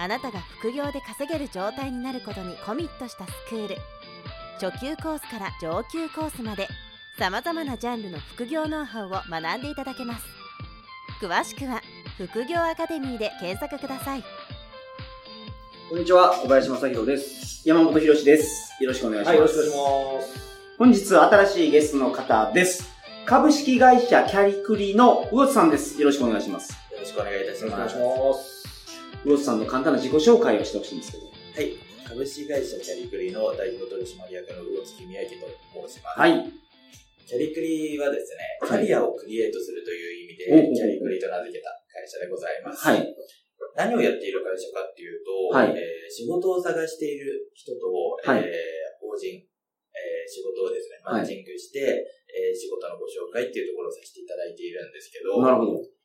あなたが副業で稼げる状態になることにコミットしたスクール初級コースから上級コースまでさまざまなジャンルの副業ノウハウを学んでいただけます詳しくは副業アカデミーで検索くださいこんにちは、小林正宏です。山本博史です。よろしくお願いします。はい、よろしくお願いします。本日新しいゲストの方です。株式会社キャリクリの魚津さんです。よろしくお願いします。よろしくお願いいたしよろしくお願いします。魚津さんの簡単な自己紹介をしてほしいんですけど。はい。株式会社キャリクリの代表取締役の魚月宮城と申します。はい。キャリクリはですね、キはいャリアをクリエイトするという意味おうおうで、キャリクリと名付けた会社でございます。はい。何をやっている会社かっていうと、はいえー仕事を探している人と、はいえー法人、えー仕事をですね、はいマッチングして、えー仕事のご紹介っていうところをさせていただいているんですけど、なるほど。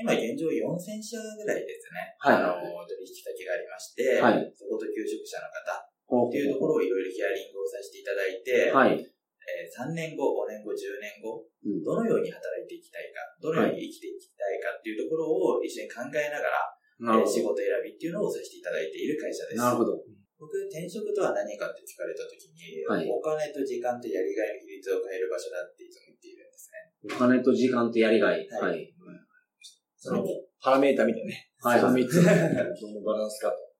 今現状4000社ぐらいですね、はいあの、取引先がありまして、はいそこと求職者の方っていうところをいろいろヒアリングをさせていただいて、はい。えー3年後、5年後、10年後、うんどのように働いていきたいか、どのように生きていきたいかっていうところを一緒に考えながら、えー仕事選びっていうのをさせていただいている会社でど。す。なるほど。僕、転職とは何かって聞かれたときに、はいお金と時間とやりがいの比率を変える場所だっていつも言っているんですね。お金と時間とやりがい。ははいい。そのパラメータみたいなね。はいその3つの どのバランスかと。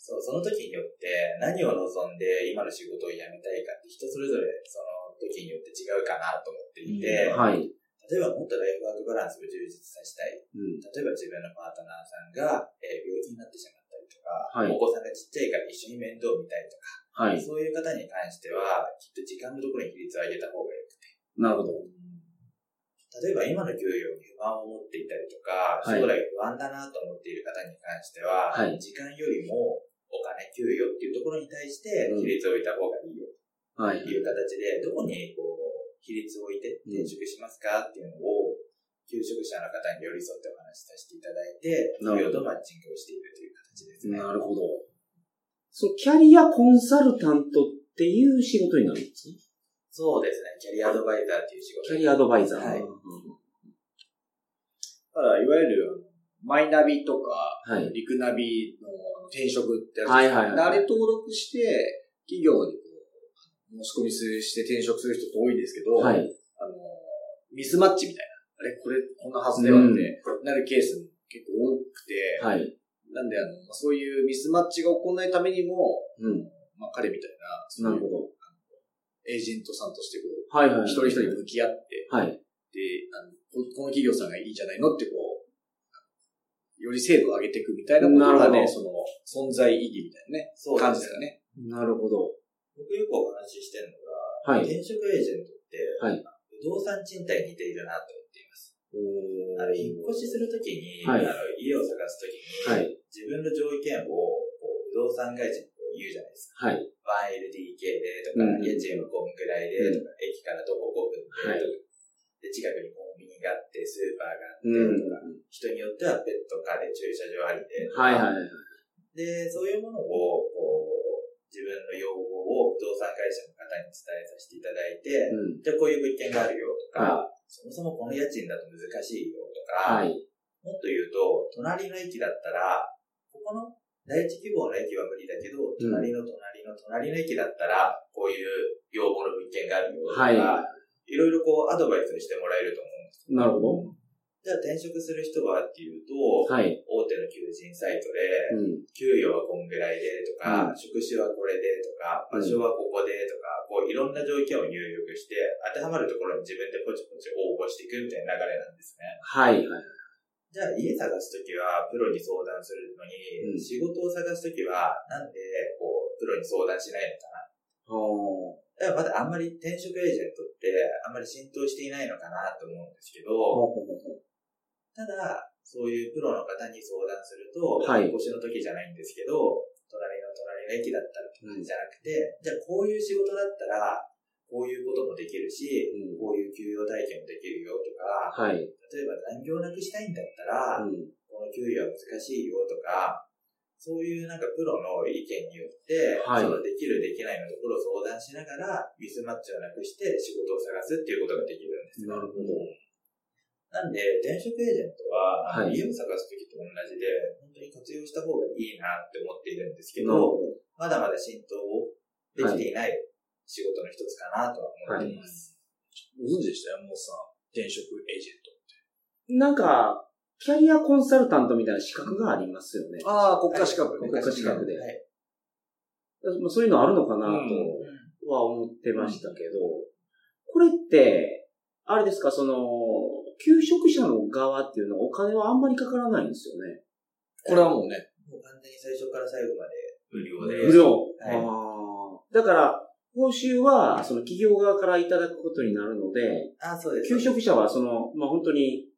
そう、その時によって何を望んで今の仕事を辞めたいかって人それぞれその時によって違うかなと思っていて、はい。例えばもっとライフワークバランスを充実させたい。うん。例えば自分のパートナーさんが、えー病気になってしまったりとか、はいお子さんがちっちゃいから一緒に面倒を見たいとか、はい。そういう方に関しては、きっと時間のところに比率を上げた方がよくて。なるほど。例えば今の給与に不安を持っていたりとか、はい将来不安だなと思っている方に関しては、はい時間よりもお金、給与っていうところに対してうん比率を置いた方がいいよはいと。いう形で、どこにこう、比率を置いて転職しますかっていうのを、求職者の方に寄り添ってお話しさせていただいて、給与とマッチングをしているという形ですね。なるほど。そう、キャリアコンサルタントっていう仕事になるんですね。そうですね。キャリアアドバイザーっていう仕事。キャリアアドバイザー。はいうんただ、いわゆる、マイナビとか、はい。リクナビの転職ってやつはいはいあれ登録して、企業に申し込みするして転職する人って多いんですけど、はい。あの、ミスマッチみたいな。あれこれ、こんなはずではって、なるケースも結構多くて、はい。なんで、あの、まあそういうミスマッチが起こらないためにも、うん。まあ、彼みたいな、そういうなるほど。エージェントさんとしてこう、はいはい。一人一人向き合って、はい。で、あのここの企業さんがいいんじゃないのってこう、より精度を上げていくみたいなことがね、なるその、存在意義みたいなね、そう感じだよね。なるほど。僕よくお話ししてるのが、はい。転職エージェントって、はい不動産賃貸に似ているなと思っています。おあの、引っ越しするときに、はいあの、家を探すときに、はい。自分の条件を、こう、不動産会社に言うじゃないですか。はい。1LDK でとか、うん家賃はこんぐらいでとか、駅から徒歩5分でとか、で、近くにコンビニがあって、スーパーがあってうんとか、人によってはペットカーで駐車場ありでとか、はいはい。で、そういうものを、こう、自分の要望を不動産会社の方に伝えさせていただいて、うん。じゃあこういう物件があるよとか、はそもそもこの家賃だと難しいよとか、はい。もっと言うと、隣の駅だったら、ここの第一希望の駅は無理だけど、隣の隣の隣の駅だったら、こういう要望の物件があるよとか、、はいろいろこうアドバイスしてもらえると思うんですよ。なるほど。じゃあ転職する人はっていうと、はい。大手の求人サイトで、うん。給与はこんぐらいでとか、うん職種はこれでとか、場所はここでとか、こういろんな条件を入力して、当てはまるところに自分でポチポチ応募していくみたいな流れなんですね。はいはい。じゃあ家探すときはプロに相談するのに、うん。仕事を探すときはなんでこうプロに相談しないのかな？ほだからまだあんまり転職エージェントってあんまり浸透していないのかなと思うんですけど、ただ、そういうプロの方に相談すると、はい。引っ越しの時じゃないんですけど、隣の隣の駅だったらとかじゃなくて、じゃあこういう仕事だったら、こういうこともできるし、うんこういう給与体験もできるよとか、はい。例えば残業なくしたいんだったら、うんこの給与は難しいよとか、そういうなんかプロの意見によって、はいそのできるできないのところを相談しながら、ミスマッチをなくして仕事を探すっていうことができるんですね。なるほど。なんで、転職エージェントは、はい家を探すときと同じで、本当に活用した方がいいなって思っているんですけど、ほまだまだ浸透できていない仕事の一つかなとは思っています。ご存知でした？よ、もうさ、転職エージェント。なんか、キャリアコンサルタントみたいな資格がありますよね。ああ、国家資格ね。国家資格ではい。まあそういうのあるのかなうんとは思ってましたけど、これって、あれですか、その、求職者の側っていうのはお金はあんまりかからないんですよね。これはもうね、もう完全に最初から最後まで無料で。無料。はいだから、報酬は、その企業側からいただくことになるので、あ、そうです。求職者はその、まあ、本当に、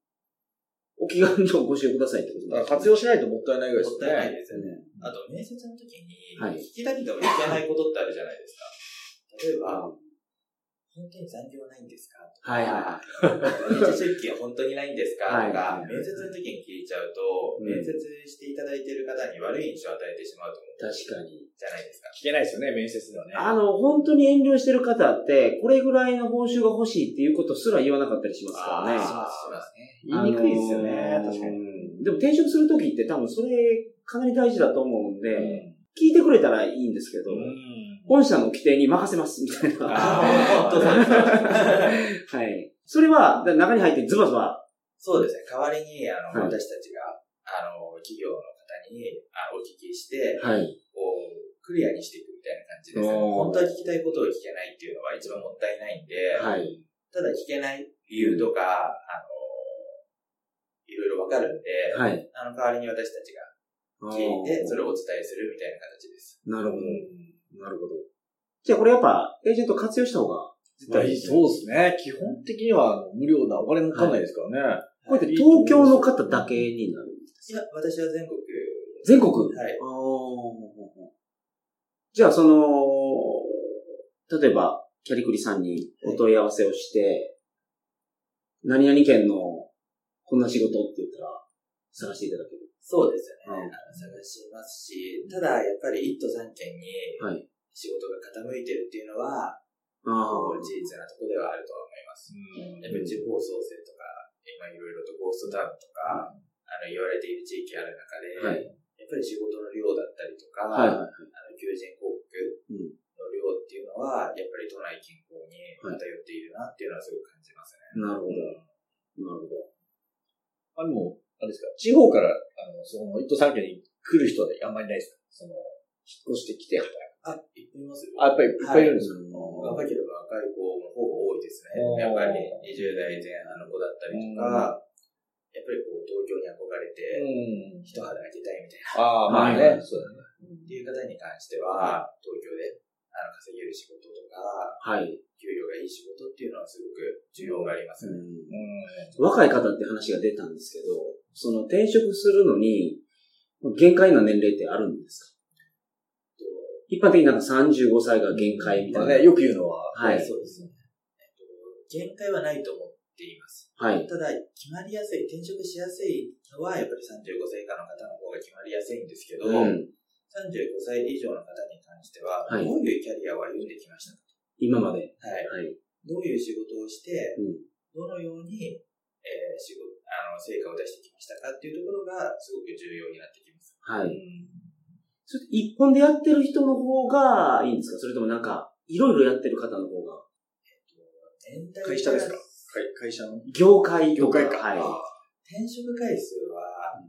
お気軽にご使用くださいってことだから活用しないともったいないぐらいですもったいないね。ですよね。あと、面接の時に、はい聞きたくても聞けないことってあるじゃないですか。例えば、本当に残業ないんですか？とかはいはいはい。出勤は本当にないんですか？はいとか、面接の時に聞いちゃうと、うん面接していただいている方に悪い印象を与えてしまうと思う。確かに。じゃないですか。聞けないですよね、面接ではね。あの、本当に遠慮してる方って、これぐらいの報酬が欲しいっていうことすら言わなかったりしますからね。します、しますね。言いにくいですよね、あのー確かに。でも転職するときって多分それかなり大事だと思うんで、うん聞いてくれたらいいんですけど、本社の規定に任せますみたいな。はい。それは、だ中に入ってズバズバ。そうですね。代わりに、あの、はい私たちが、あの、企業の方にあお聞きして、はい。こう、クリアにしていくみたいな感じですね。本当は聞きたいことを聞けないっていうのは一番もったいないんで、はい。ただ聞けない理由とか、あの、いろいろわかるんで、はい。あの、代わりに私たちが聞いて、それをお伝えするみたいな形です。なるほど。なるほど。じゃあこれやっぱ、エージェント活用した方が絶対いいですね。そうですね。基本的には無料なお金もかかんないですからね。これって東京の方だけになるんですいや、私は全国、全国？はい。あーじゃあ、その、例えば、キャリクリさんにお問い合わせをして、何々県のこんな仕事って言ったら探していただける。そうですよね。探しますし、ただ、やっぱり一都三県にはい。仕事が傾いてるっていうのは、あこう事実なところではあるとは思います。やっぱり地方創生とか、今いろいろとゴーストタウンとか、あの言われている地域ある中で、はいやっぱり仕事の量だったりとか、はい。あの求人広告うんの量っていうのは、やっぱり都内近郊に偏っているなっていうのはすごく感じますね。なるほど。なるほど。あ、でも、あれですか、地方から、あの、その、一都三県に来る人はあんまりないですか？その、引っ越してきて働く。あ、いっぱいいますよ。あ、やっぱりいっぱいいるんですか、若ければ若い子の方が多いですねやっぱり20代前半の子だったりとか、やっぱりこう東京に憧れて、うん。一肌空けたいみたいああ、まあはいね、そうだね。な、っていう方に関しては、東京であの稼げる仕事とか、はい。給与がいい仕事っていうのはすごく需要がありますね。うんう若い方って話が出たんですけど、その転職するのに、限界な年齢ってあるんですか？と一般的になんか35歳が限界みん。まあね、たいな。よく言うのは、はい。そうですね。えっと、限界はないと思っています。はい。ただ、決まりやすい、転職しやすいのは、やっぱり35歳以下の方の方が決まりやすいんですけど、うん。35歳以上の方に関しては、はいどういうキャリアを歩んできましたか？今まで。はい。はい。どういう仕事をして、うん。どのように、えー仕事、あの、成果を出してきましたかっていうところが、すごく重要になってきます。はい。それ一本でやってる人の方がいいんですか？それともなんか、いろいろやってる方の方が？年代会社ですか？会会社の？業界？とか。業界かはい。転職回数は、あ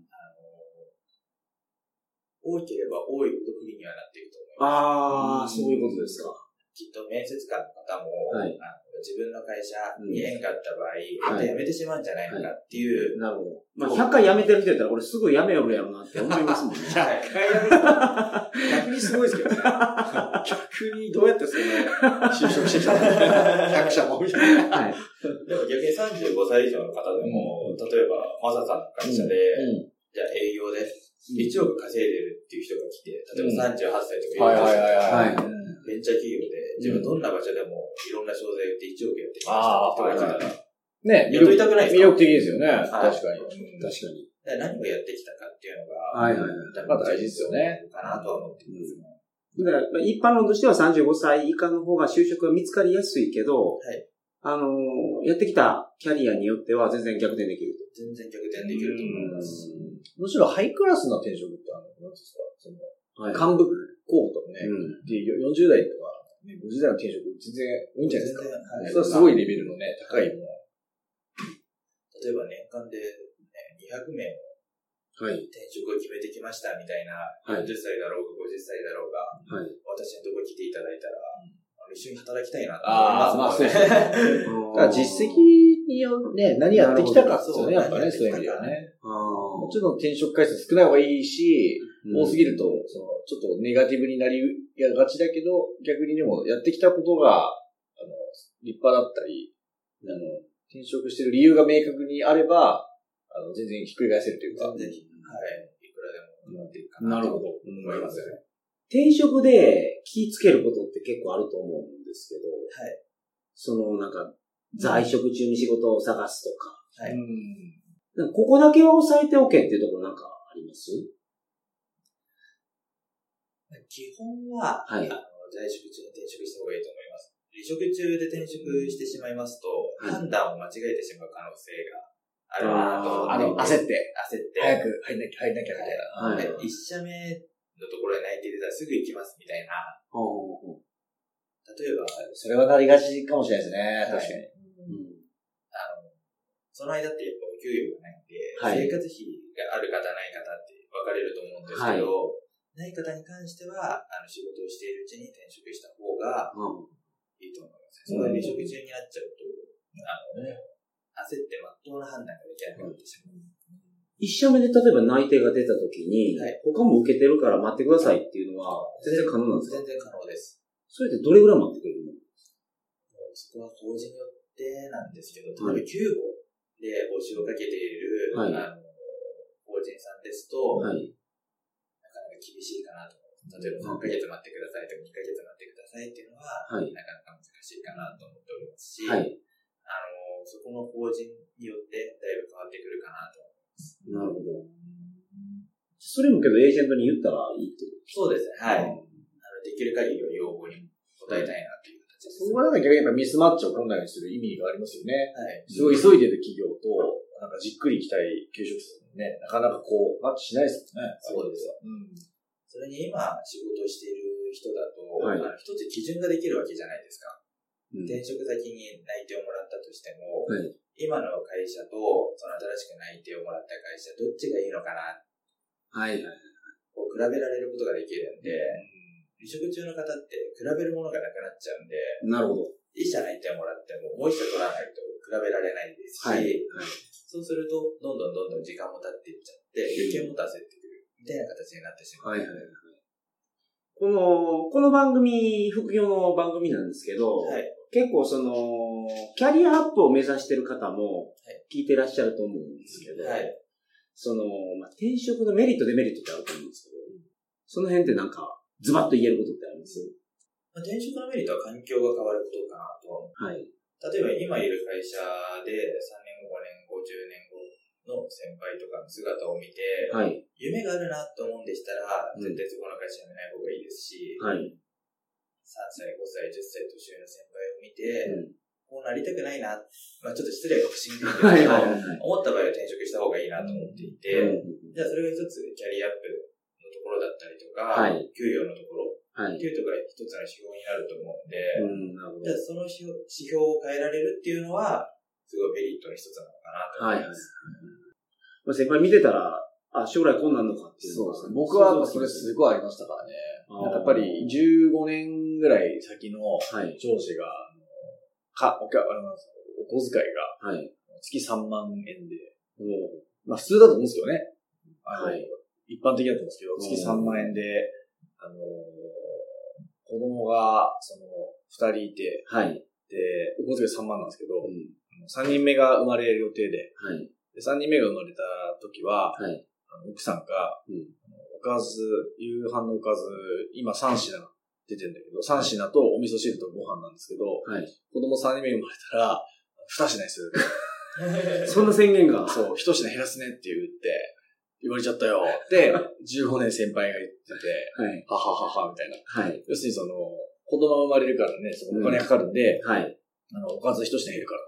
の、多ければ多いほど不利にはなっていくと思います。ああ、そういうことですか。きっと面接官の方も、はいあの自分の会社に縁があった場合、はいまた辞めてしまうんじゃないのかっていう、なるほど。まあ、100回辞めてる人やったら、これすぐ辞めよるやろなって思いますもんね。はい逆にすごいですけどね。逆にどうやってその、就職してきたの ?100 社もみたいな。はい。でも逆に35歳以上の方でも、例えば、マサさんの会社で、うんじゃあ営業で1億稼いでるっていう人が来て、例えば38歳とかはいはいはいはいはい。ベンチャー企業で、自分どんな場所でもいろんな商材売って1億やってきました人が来たら、ね、雇いたくないですか？魅力的ですよね。はい確かに。確かに。で何をやってきたかっていうのが、はいはいはいまあ大事ですよね。かなとは思っていますね。だから、まあ一般論としては35歳以下の方が就職が見つかりやすいけど、はいあのーやってきたキャリアによっては全然逆転できると。全然逆転できると思います。むしろハイクラスな転職ってあの、なんですか、その、はい幹部候補とかね、うん。で40代とか、ね、50代の転職全然多いんじゃないですか。はいそれはすごいレベルのね、高いもの。例えば年間で、ね、200名のはい。転職を決めてきましたみたいな、はい40歳だろうが50歳だろうが、はい。私のところ来ていただいたら、一緒に働きたいなと思いますもんまあね。だ実績によね、何やってきたかっていうね、やっぱね、そういう意味ではね。あもちろん転職回数少ない方がいいし、多すぎると、その、ちょっとネガティブになりがちだけど、逆にでもやってきたことが、あの、立派だったり、あの、転職してる理由が明確にあれば、あの、全然ひっくり返せるというか。はい。いくらでも持っていくかなとなるほど。思いますよね。転職で気ぃつけることって結構あると思うんですけど、はい。そのなんか、在職中に仕事を探すとか、はいここだけは押さえておけっていうところなんかあります？基本は、はいあの在職中に転職した方がいいと思います。離職中で転職してしまいますと、はい判断を間違えてしまう可能性があるなと。焦って、焦って。早く入んなきゃ、入んなきゃみたいな。はいで一社目のところで内定出たらすぐ行きますみたいな。ほうほうほう例えば、それはなりがちかもしれないですね、確かに。うんあの、その間ってやっぱお給料がないんで、はい生活費がある方ない方って分かれると思うんですけど、ない方に関しては、あの仕事をしているうちに転職した方がうんいいと思います。その離職中になっちゃうと、あの、焦ってまっとうな判断ができなくなってしまう。一社目で例えば内定が出た時に、はい他も受けてるから待ってくださいっていうのは全然可能なんですか？全然可能です。それってどれぐらい待ってくれるの？そこは法人によってなんですけど、はい例えば9号で募集をかけている、はいあの法人さんですと、はい。なかなか厳しいかなと。例えば3ヶ月待ってくださいとか2ヶ月待ってくださいっていうのは、はいなかなか難しいかなと思っておりますし、はい。あのそこの法人によってだいぶ変わってくるかなと。なるほど。それもけどエージェントに言ったらいいってこそうですね。はい。とあのできる限りの要望に応えたいなという形です。そこはなんか逆にやっぱミスマッチを来ないようにする意味がありますよね。はい。すごい急いでる企業と、なんかじっくり行きたい求職者もね、なかなかこう、マッチしないですもんね。そうですうん。それに今仕事をしている人だと、はい一つ基準ができるわけじゃないですか。うん転職先に内定をもらったとしても、はい。今の会社とその新しく内定をもらった会社、どっちがいいのかな、はい。はい。こう比べられることができるんで、離職中の方って比べるものがなくなっちゃうんで、なるほど。一社内定をもらっても、もう一社取らないと比べられないですし、はい。そうすると、どんどんどんどん時間も経っていっちゃって、経験も達せってくる、みたいな形になってしまう。はい。はい。この、この番組、副業の番組なんですけど、はい。結構その、キャリアアップを目指してる方もはい聞いてらっしゃると思うんですけど、はい。その、まあ、転職のメリット、デメリットってあると思うんですけど、その辺ってなんか、ズバッと言えることってあります？まあ、転職のメリットは環境が変わることかなとはい。例えば今いる会社で3年後、5年後、10年後の先輩とかの姿を見て、はい。夢があるなと思うんでしたら、うん絶対そこの会社辞めない方がいいですし、はい。3歳、5歳、10歳年上の先輩を見て、うんこうなりたくないな、まあちょっと失礼かもしれないけど、思った場合は転職した方がいいなと思っていて、うんじゃあそれが一つキャリアアップのところだったりとか、はい給与のところはい。っていうところが一つの指標になると思うんで、うん、じゃあその指標を変えられるっていうのは、すごいメリットの一つなのかなと思います。まあ、先輩見てたら、あ、将来こうなるのかっていうですね。僕はそれすごいありましたからね。やっぱり15年年ぐらい先のはい。上司が、あのか、おか、あの、お小遣いがはい。月3万円で、おーまあ普通だと思うんですけどね。はい一般的だと思うんですけど、月3万円で、あの、子供が、その、二人いて、はい。で、お小遣い3万なんですけど、うん。3人目が生まれる予定で、はい。で3人目が生まれた時は、はい。奥さんが、うんおかず、夕飯のおかず、今3品出てんだけど、3品とお味噌汁とご飯なんですけど、はい。子供3人目生まれたら、2品にする。そんな宣言が。そう、1品減らすねって言って、言われちゃったよって、15年先輩が言ってて、はい。はははは、みたいな。はい。要するにその、子供が生まれるからね、そのお金かかるんで、はい。あの、おかず1品減るから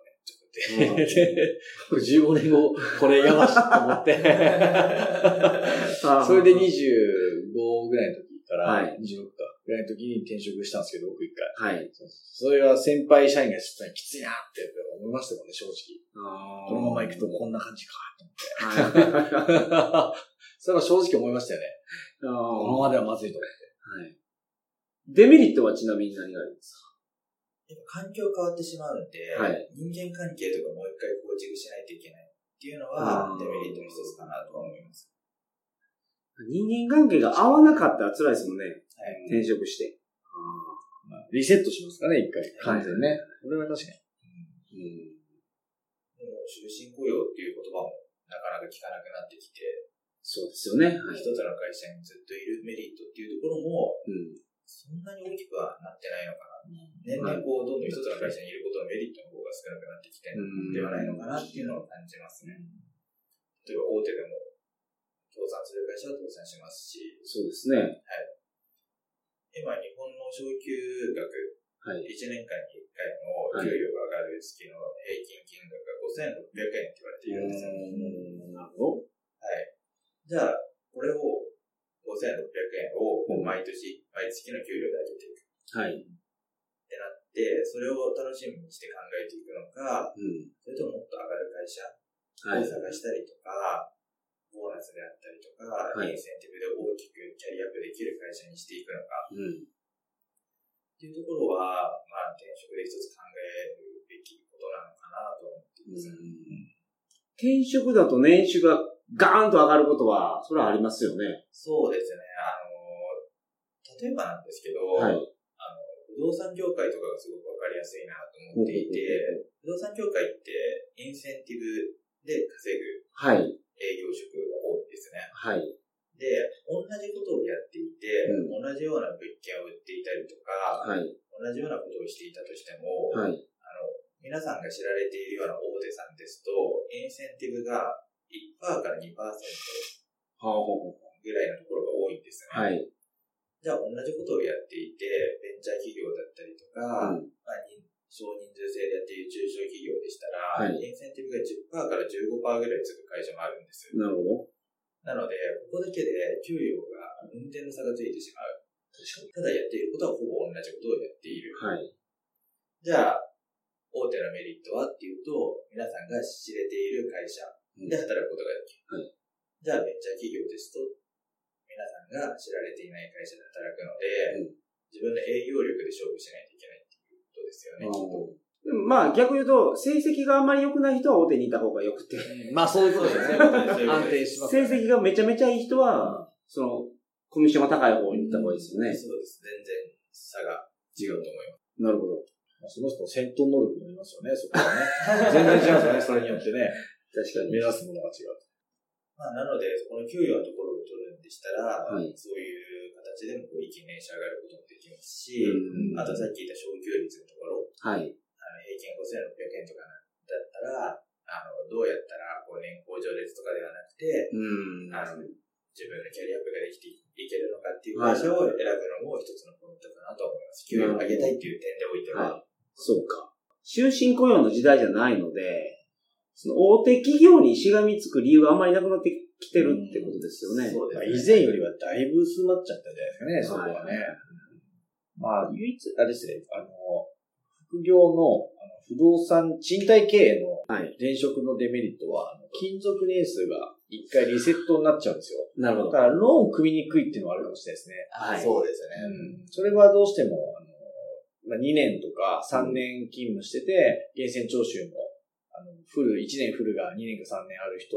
ね。って言って、で15年後、これやばしと思って、それで25ぐらいの時から、はい26か、ぐらいの時に転職したんですけど、僕一回。はい。それは先輩社員がしてたらきついなって思いましたもんね、正直。ここのまま行くとこんな感じか、はい。と思って。それは正直思いましたよね。このままではまずいと思って。はい。デメリットはちなみに何があるんですやっぱ環境変わってしまうんで、はい人間関係とかもう一回構築しないといけないっていうのはデメリットの一つかなとは思います。か人間関係が合わなかったら辛いですもんね。はい。転職して。まあリセットしますかね、一回。完全にね。これは確かに。うん。でも終身雇用っていう言葉もなかなか聞かなくなってきて、そうですよね。はい。一つの会社にずっといるメリットっていうところも、うん。そんなに大きくはなってないのかな。年々こう、どんどん一つの会社にいることのメリットの方が少なくなってきてるんではないのかなっていうのを感じますね。例えば大手でも、倒産する会社は倒産しますし、そうですね。今日本の昇給額、はい。1年間に1回の給与が上がる月の平均金額が5600円って言われているんですよ。うんなるほど。はい。じゃあ、これを5600円を毎年、毎月の給料で上げていくはい。ってなって、それを楽しみにして考えていくのか、うん。それとももっと上がる会社はい。を探したりとか、ボーナスであったりとか、はいインセンティブで大きくキャリアアップできる会社にしていくのかうん。っていうところは、まあ、転職で一つ考えるべきことなのかなと思っています。転職だと年収がガーンと上がることは、それはありますよね。そうですね。あの、例えばなんですけど、はい。あの不動産業界とかがすごくわかりやすいなと思っていて、不動産業界ってインセンティブで稼ぐはい。営業職が多いですね。はい。で、同じことをやっていて、う同じような物件を売っていたりとか、はい。同じようなことをしていたとしても、はい。あの、皆さんが知られているような大手さんですと、インセンティブが1%から2%ぐらいのところが多いんですね。はい。じゃあ同じことをやっていて、ベンチャー企業だったりとか、うんまあ、人少人数制でやっている中小企業でしたら、はいインセンティブが10%から15%ぐらいつく会社もあるんです。なるほど。なので、ここだけで給与が運転の差がついてしまう。ただやっていることはほぼ同じことをやっている。はい。じゃあ、大手のメリットはっていうと、皆さんが知れている会社で働くことができる。はいじゃあ、ベンチャー企業ですと、皆さんが知られていない会社で働くので、うん自分の営業力で勝負しないといけないっていうことですよね、きっと。でもまあ逆に言うと、成績があんまり良くない人は大手にいた方が良くて、まあそういうことですね。安定します、成績がめちゃめちゃいい人は、その、コミッションが高い方に行った方がいいですよね。そうです。全然差が違うと思います。なるほど。まあその人の戦闘能力になりますよね、そこはね。全然違うんですよね、それによってね。確かに。目指すものが違う。まあ、なので、この給与のところを取るんでしたら、はいそういう形でもこう一気に年収上がることもできますし、うんあとさっき言った昇給率のところ、はい。あの平均5600円とかだったら、あのどうやったらこう年功序列とかではなくて、うんあの自分のキャリアアップができていけるのかっていう会社を選ぶのも一つのポイントかなと思います。給与を上げたいっていう点でおいては。はい。そうか。終身雇用の時代じゃないので、その大手企業にしがみつく理由があんまりなくなってきてるってことですよね。そうですねまあ、以前よりはだいぶ薄まっちゃったんじゃないですかね、そこはね。まあ、唯一、あれですね、あの、副業のあの不動産賃貸経営のはい。転職のデメリットは、あの勤続年数が一回リセットになっちゃうんですよ。なるほど。だから、ローン組みにくいっていうのはあるかもしれないですね。はいそうですね。うん。それはどうしても、あの、まあ、2年とか3年勤務してて、源泉徴収も、あの、フル、1年フルが2年か3年ある人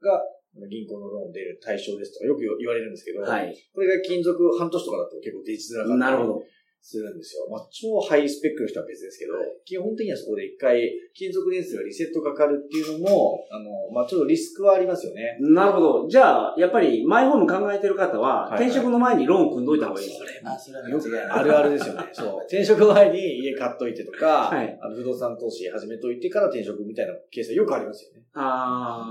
が、銀行のローン出る対象ですとかよく言われるんですけど、はい。これが金属半年とかだと結構出づらかったりなるほど。するんですよ。まあ、超ハイスペックの人は別ですけど、基本的にはそこで一回金属年数がリセットかかるっていうのも、あの、まあ、ちょっとリスクはありますよね。なるほど。じゃあ、やっぱり、マイホーム考えてる方は、転職の前にローン組んどいた方がいいですよね。あ、それは。あるあるですよね。そう。転職前に家買っといてとか、はいあの不動産投資始めといてから転職みたいなケースはよくありますよね。あ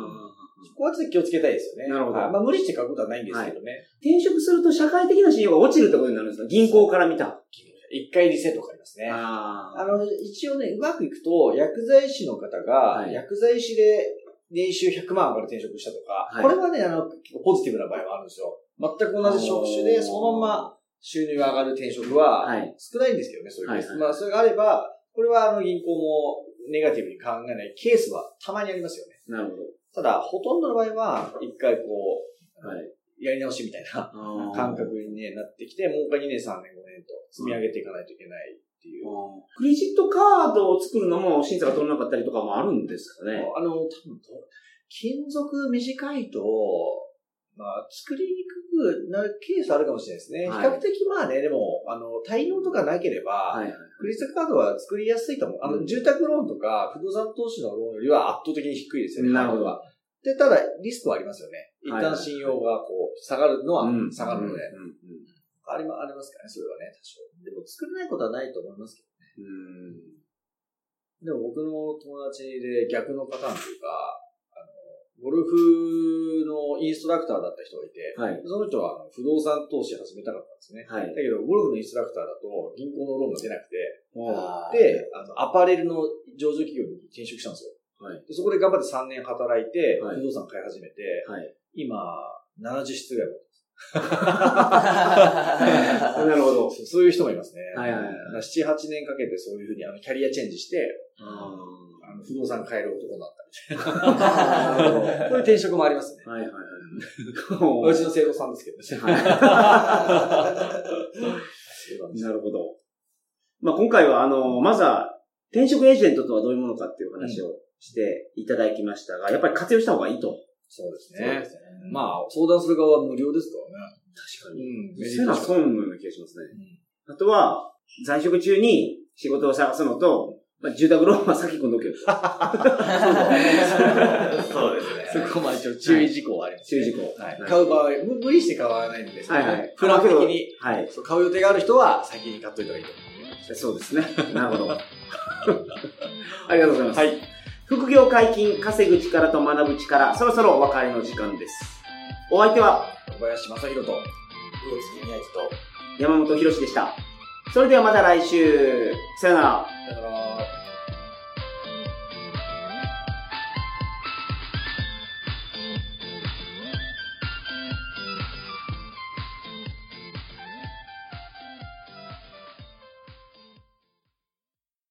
そこはちょっと気をつけたいですよね。なるほどはいまあ無理して買うことはないんですけどね。ー転職すると社会的な信用が落ちるってことになるんですか？銀行から見た。一回リセットかかりますね。ああの、一応ね、うまくいくと、薬剤師の方が、はい薬剤師で年収100万上がる転職したとか、はいこれはね、あの、結構ポジティブな場合はあるんですよ。全く同じ職種で、そのまま収入が上がる転職は、はい。少ないんですけどね、そういうケース。はいはいまあ、それがあれば、これはあの、銀行もネガティブに考えないケースはたまにありますよね。なるほど。ただ、ほとんどの場合は、一回こう、はい。やり直しみたいな 感覚に、ね、なってきて、もう一回2年、3年、5年と積み上げていかないといけないっていう。クレジットカードを作るのも審査が取れなかったりとかもあるんですかね？あの、多分と、金属短いと、まあ、作りにくくなるケースあるかもしれないですね。はい比較的まあね、でも、あの、滞納とかなければ、はいはい。クレジットカードは作りやすいと思う。あの、うん住宅ローンとか不動産投資のローンよりは圧倒的に低いですよね。なるほど。で、ただ、リスクはありますよね。一旦信用がこう、下がるのはうん下がるので。うんありま、ありますからね、それはね、多少。でも、作れないことはないと思いますけどうん。でも僕の友達で逆のパターンというか、ゴルフのインストラクターだった人がいて、はい。その人は不動産投資始めたかったんですね。はいだ。けど、ゴルフのインストラクターだと銀行のローンが出なくて、で、あの、アパレルの上場企業に転職したんですよ。はいでそこで頑張って3年働いて、はい不動産買い始めて、はい。今、70室ぐらい持って なるほど。ます。そういう人もいますね。はいはいはい7、8年かけてそういうふうにあのキャリアチェンジして、ああの不動産買える男になったみたいな。こういう転職もありますね。ーはいはいはい。うちの生徒さんですけどね。はい。なるほど。まあ今回はあの、まずは転職エージェントとはどういうものかっていう話をしていただきましたが、やっぱり活用した方がいいと。そうですねで。すね。まあ、相談する側は無料ですからね。確かうん。メリッ損のような気がしますね。うんあとは、在職中に仕事を探すのと、まあ、住宅ローンは先組んどけよ と。そうですね。そこまでちょっと注意事項はあります、ね。注意事項はいはい買う場合、無無理して買わないんですけど、はいはいプラン的に、はい。そう買う予定がある人は先に買っといた方がいいと思そうですね。なるほど。ありがとうございます。はい。副業解禁、稼ぐ力と学ぶ力、そろそろお別れの時間です。お相手はう。小林正宏と、魚月宮城と、山本博史でした。それではまた来週。さよなら。さよなら、